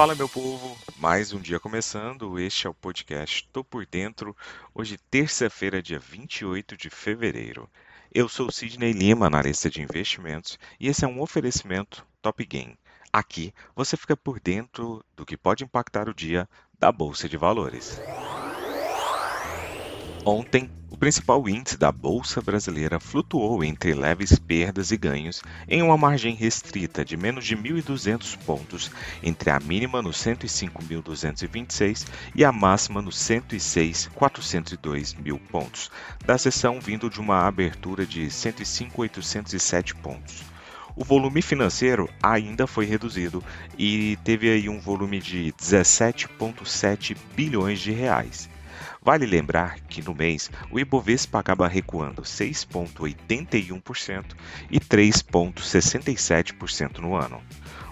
Fala, meu povo! Mais um dia começando. Este é o podcast Tô por Dentro. Hoje, terça-feira, dia 28 de fevereiro. Eu sou Sidney Lima, analista de investimentos, e esse é um oferecimento Top Game. Aqui você fica por dentro do que pode impactar o dia da Bolsa de Valores. Ontem, o principal índice da Bolsa Brasileira flutuou entre leves perdas e ganhos em uma margem restrita de menos de 1.200 pontos entre a mínima no 105.226 e a máxima no 106.402 mil pontos, da sessão vindo de uma abertura de 105.807 pontos. O volume financeiro ainda foi reduzido e teve aí um volume de 17,7 bilhões de reais. Vale lembrar que no mês o Ibovespa acaba recuando 6,81% e 3,67% no ano.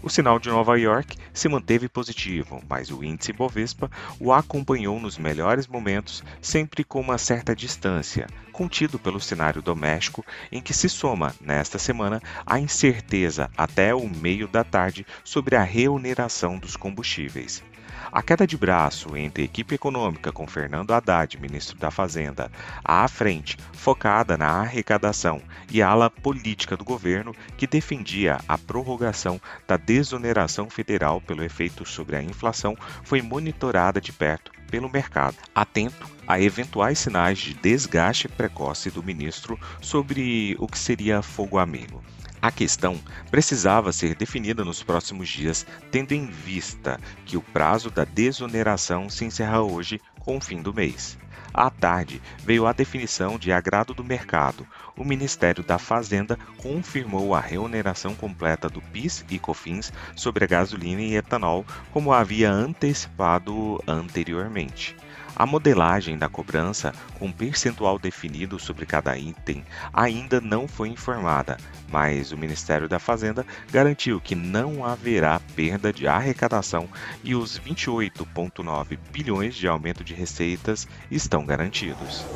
O sinal de Nova York se manteve positivo, mas o índice Ibovespa o acompanhou nos melhores momentos, sempre com uma certa distância, contido pelo cenário doméstico, em que se soma, nesta semana, a incerteza até o meio da tarde sobre a reoneração dos combustíveis. A queda de braço entre a equipe econômica com Fernando Haddad, ministro da Fazenda, à frente, focada na arrecadação, e a ala política do governo, que defendia a prorrogação da desoneração federal pelo efeito sobre a inflação, foi monitorada de perto pelo mercado, atento a eventuais sinais de desgaste precoce do ministro sobre o que seria fogo amigo. A questão precisava ser definida nos próximos dias, tendo em vista que o prazo da desoneração se encerra hoje com o fim do mês. À tarde, veio a definição de agrado do mercado. O Ministério da Fazenda confirmou a reoneração completa do PIS e COFINS sobre a gasolina e etanol, como havia antecipado anteriormente. A modelagem da cobrança, com percentual definido sobre cada item, ainda não foi informada, mas o Ministério da Fazenda garantiu que não haverá perda de arrecadação e os 28,9 bilhões de aumento de receitas estão garantidos.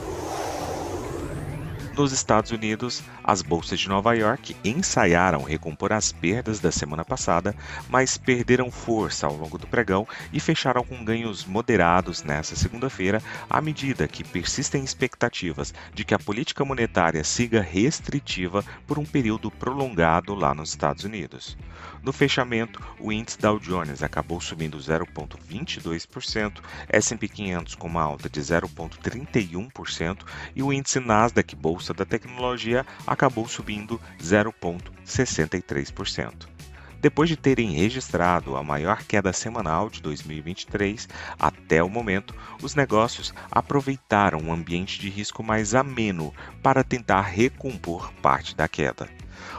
Nos Estados Unidos, as bolsas de Nova York ensaiaram recompor as perdas da semana passada, mas perderam força ao longo do pregão e fecharam com ganhos moderados nesta segunda-feira, à medida que persistem expectativas de que a política monetária siga restritiva por um período prolongado lá nos Estados Unidos. No fechamento, o índice Dow Jones acabou subindo 0,22%, S&P 500 com uma alta de 0,31% e o índice Nasdaq Bolsa da Tecnologia acabou subindo 0,63%. Depois de terem registrado a maior queda semanal de 2023 até o momento, os negócios aproveitaram um ambiente de risco mais ameno para tentar recompor parte da queda.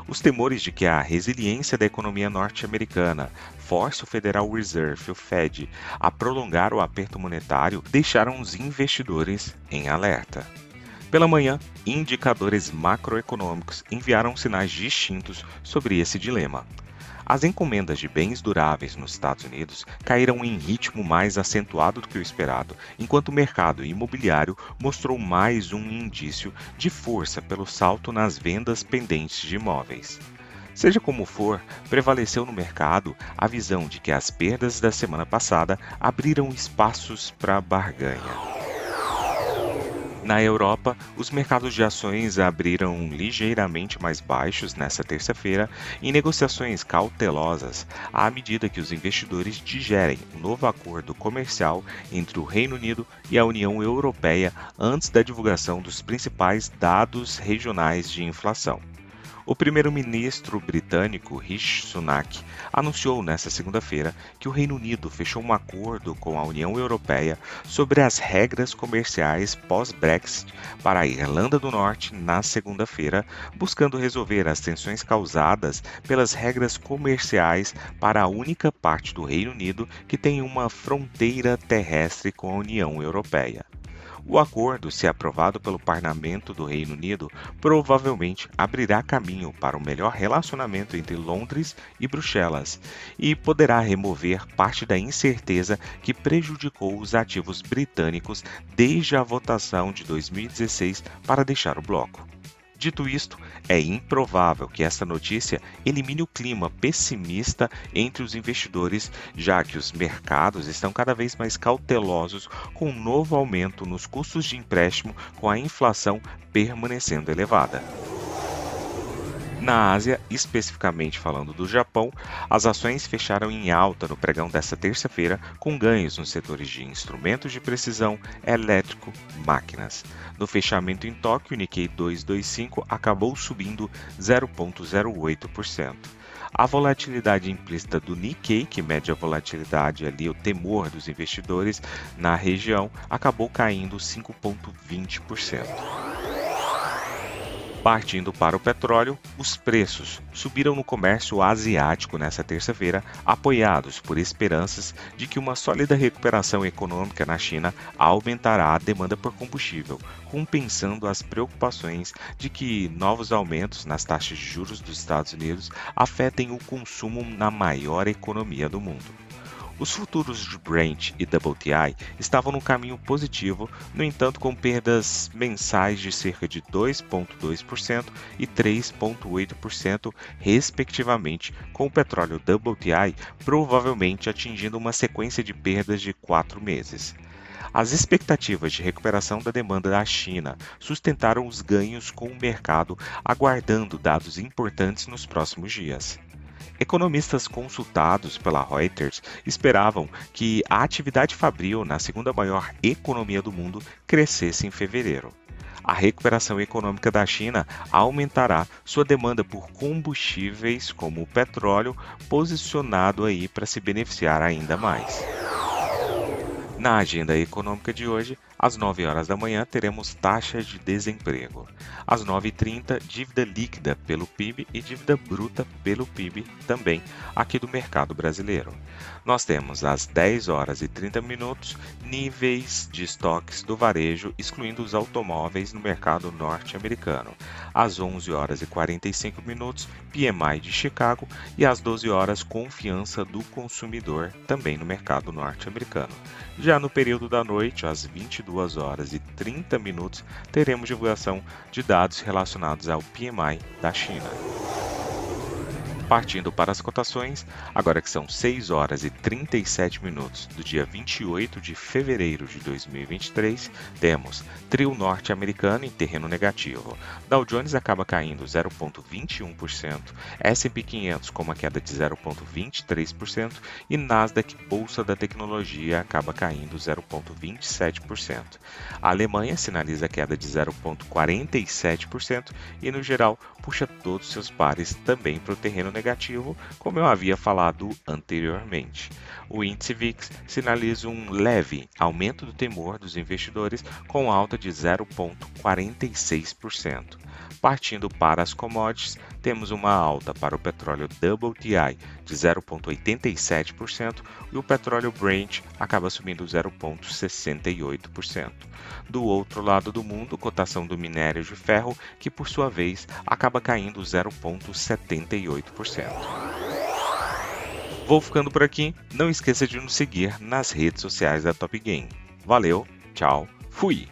Os temores de que a resiliência da economia norte-americana force o Federal Reserve, o Fed, a prolongar o aperto monetário deixaram os investidores em alerta. Pela manhã, indicadores macroeconômicos enviaram sinais distintos sobre esse dilema. As encomendas de bens duráveis nos Estados Unidos caíram em ritmo mais acentuado do que o esperado, enquanto o mercado imobiliário mostrou mais um indício de força pelo salto nas vendas pendentes de imóveis. Seja como for, prevaleceu no mercado a visão de que as perdas da semana passada abriram espaços para barganha. Na Europa, os mercados de ações abriram ligeiramente mais baixos nesta terça-feira em negociações cautelosas, à medida que os investidores digerem o um novo acordo comercial entre o Reino Unido e a União Europeia antes da divulgação dos principais dados regionais de inflação. O primeiro-ministro britânico Rishi Sunak anunciou nesta segunda-feira que o Reino Unido fechou um acordo com a União Europeia sobre as regras comerciais pós-Brexit para a Irlanda do Norte na segunda-feira, buscando resolver as tensões causadas pelas regras comerciais para a única parte do Reino Unido que tem uma fronteira terrestre com a União Europeia. O acordo, se aprovado pelo Parlamento do Reino Unido, provavelmente abrirá caminho para um melhor relacionamento entre Londres e Bruxelas e poderá remover parte da incerteza que prejudicou os ativos britânicos desde a votação de 2016 para deixar o bloco. Dito isto, é improvável que esta notícia elimine o clima pessimista entre os investidores, já que os mercados estão cada vez mais cautelosos com um novo aumento nos custos de empréstimo com a inflação permanecendo elevada. Na Ásia, especificamente falando do Japão, as ações fecharam em alta no pregão desta terça-feira, com ganhos nos setores de instrumentos de precisão, elétrico, máquinas. No fechamento em Tóquio, o Nikkei 225 acabou subindo 0,08%. A volatilidade implícita do Nikkei, que mede a volatilidade ali, o temor dos investidores na região, acabou caindo 5,20%. Partindo para o petróleo, os preços subiram no comércio asiático nesta terça-feira, apoiados por esperanças de que uma sólida recuperação econômica na China aumentará a demanda por combustível, compensando as preocupações de que novos aumentos nas taxas de juros dos Estados Unidos afetem o consumo na maior economia do mundo. Os futuros de Brent e WTI estavam no caminho positivo, no entanto, com perdas mensais de cerca de 2,2% e 3,8%, respectivamente, com o petróleo WTI provavelmente atingindo uma sequência de perdas de quatro meses. As expectativas de recuperação da demanda da China sustentaram os ganhos com o mercado, aguardando dados importantes nos próximos dias. Economistas consultados pela Reuters esperavam que a atividade fabril na segunda maior economia do mundo crescesse em fevereiro. A recuperação econômica da China aumentará sua demanda por combustíveis como o petróleo, posicionado aí para se beneficiar ainda mais. Na agenda econômica de hoje, às 9 horas da manhã, teremos taxas de desemprego. Às 9h30, dívida líquida pelo PIB e dívida bruta pelo PIB também aqui do mercado brasileiro. Nós temos às 10 horas e 30 minutos níveis de estoques do varejo, excluindo os automóveis no mercado norte-americano. Às 11 horas e 45 minutos, PMI de Chicago e às 12 horas, confiança do consumidor também no mercado norte-americano. Já no período da noite, às 22 2 horas e 30 minutos, teremos divulgação de dados relacionados ao PMI da China. Partindo para as cotações, agora que são 6 horas e 37 minutos do dia 28 de fevereiro de 2023, temos trio norte-americano em terreno negativo. Dow Jones acaba caindo 0,21%, S&P 500 com uma queda de 0,23% e Nasdaq Bolsa da Tecnologia acaba caindo 0,27%. A Alemanha sinaliza queda de 0,47% e no geral puxa todos seus pares também para o terreno negativo, como eu havia falado anteriormente. O índice VIX sinaliza um leve aumento do temor dos investidores com alta de 0,46%. Partindo para as commodities, temos uma alta para o petróleo WTI de 0,87% e o petróleo Brent acaba subindo 0,68%. Do outro lado do mundo, cotação do minério de ferro, que por sua vez acaba caindo 0,78%. Vou ficando por aqui. Não esqueça de nos seguir nas redes sociais da Top Game. Valeu, tchau, fui!